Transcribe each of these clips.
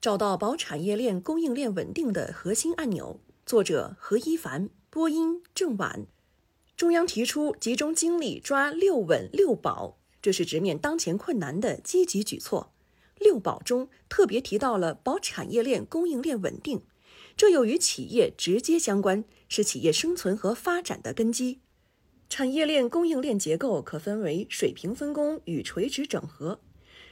找到保产业链供应链稳定的核心按钮。作者何一凡，播音郑婉。中央提出集中精力抓六稳六保，这是直面当前困难的积极举措。六保中特别提到了保产业链供应链稳定，这又与企业直接相关，是企业生存和发展的根基。产业链供应链结构可分为水平分工与垂直整合。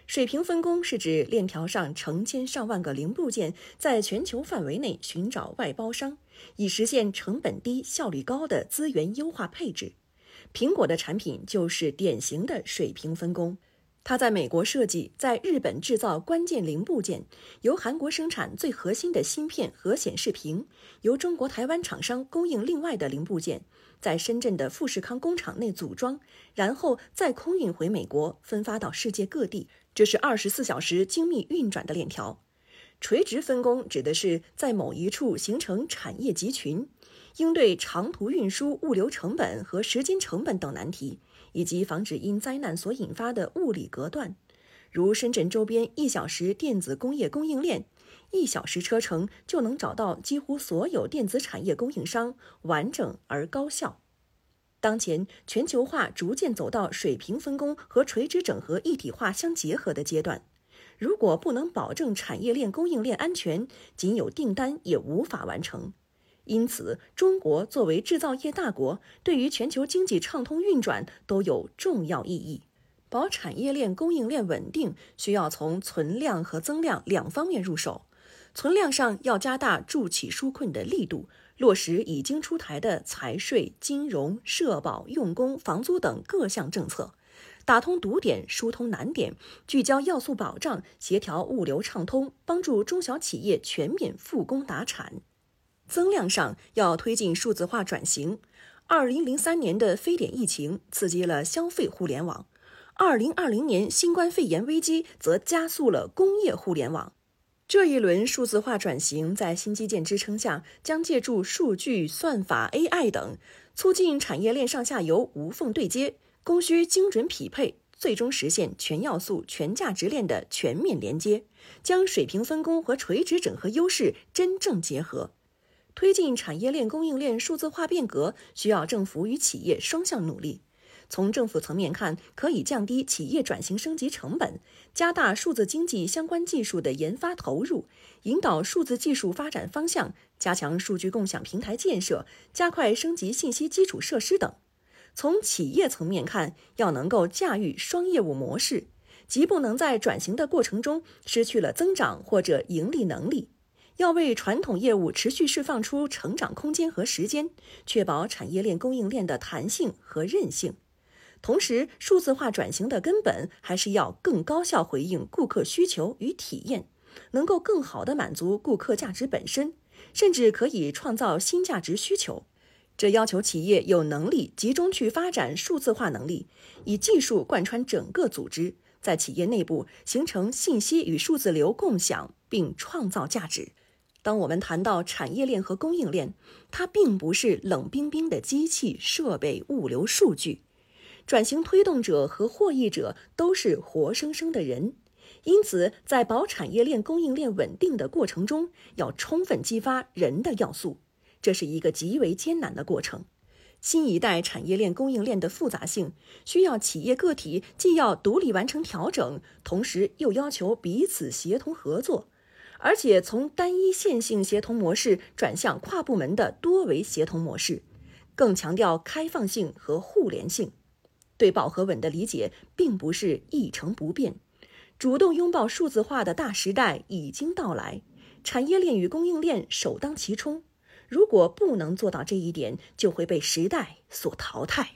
水平分工是指链条上成千上万个零部件在全球范围内寻找外包商，以实现成本低、效率高的资源优化配置。苹果的产品就是典型的水平分工，它在美国设计，在日本制造关键零部件，由韩国生产最核心的芯片和显示屏，由中国台湾厂商供应另外的零部件，在深圳的富士康工厂内组装，然后再空运回美国，分发到世界各地。这是二十四小时精密运转的链条。垂直分工指的是在某一处形成产业集群，应对长途运输物流成本和时间成本等难题，以及防止因灾难所引发的物理隔断。如深圳周边一小时电子工业供应链，一小时车程就能找到几乎所有电子产业供应商，完整而高效。当前全球化逐渐走到水平分工和垂直整合一体化相结合的阶段，如果不能保证产业链供应链安全，仅有订单也无法完成。因此，中国作为制造业大国，对于全球经济畅通运转都有重要意义。保产业链供应链稳定，需要从存量和增量两方面入手。存量上要加大助企纾困的力度。落实已经出台的财税、金融、社保、用工、房租等各项政策，打通堵点、疏通难点，聚焦要素保障，协调物流畅通，帮助中小企业全面复工达产。增量上要推进数字化转型。二零零三年的非典疫情刺激了消费互联网，二零二零年新冠肺炎危机则加速了工业互联网。这一轮数字化转型在新基建支撑下，将借助数据、算法、AI 等，促进产业链上下游无缝对接、供需精准匹配，最终实现全要素、全价值链的全面连接，将水平分工和垂直整合优势真正结合。推进产业链供应链数字化变革，需要政府与企业双向努力。从政府层面看，可以降低企业转型升级成本，加大数字经济相关技术的研发投入，引导数字技术发展方向，加强数据共享平台建设，加快升级信息基础设施等。从企业层面看，要能够驾驭双业务模式，即不能在转型的过程中失去了增长或者盈利能力，要为传统业务持续释放出成长空间和时间，确保产业链供应链的弹性和韧性。同时，数字化转型的根本还是要更高效回应顾客需求与体验，能够更好地满足顾客价值本身，甚至可以创造新价值需求。这要求企业有能力集中去发展数字化能力，以技术贯穿整个组织，在企业内部形成信息与数字流共享，并创造价值。当我们谈到产业链和供应链，它并不是冷冰冰的机器、设备、物流、数据。转型推动者和获益者都是活生生的人，因此在保产业链供应链稳定的过程中，要充分激发人的要素，这是一个极为艰难的过程。新一代产业链供应链的复杂性，需要企业个体既要独立完成调整，同时又要求彼此协同合作，而且从单一线性协同模式转向跨部门的多维协同模式，更强调开放性和互联性。对饱和稳的理解并不是一成不变，主动拥抱数字化的大时代已经到来，产业链与供应链首当其冲。如果不能做到这一点，就会被时代所淘汰。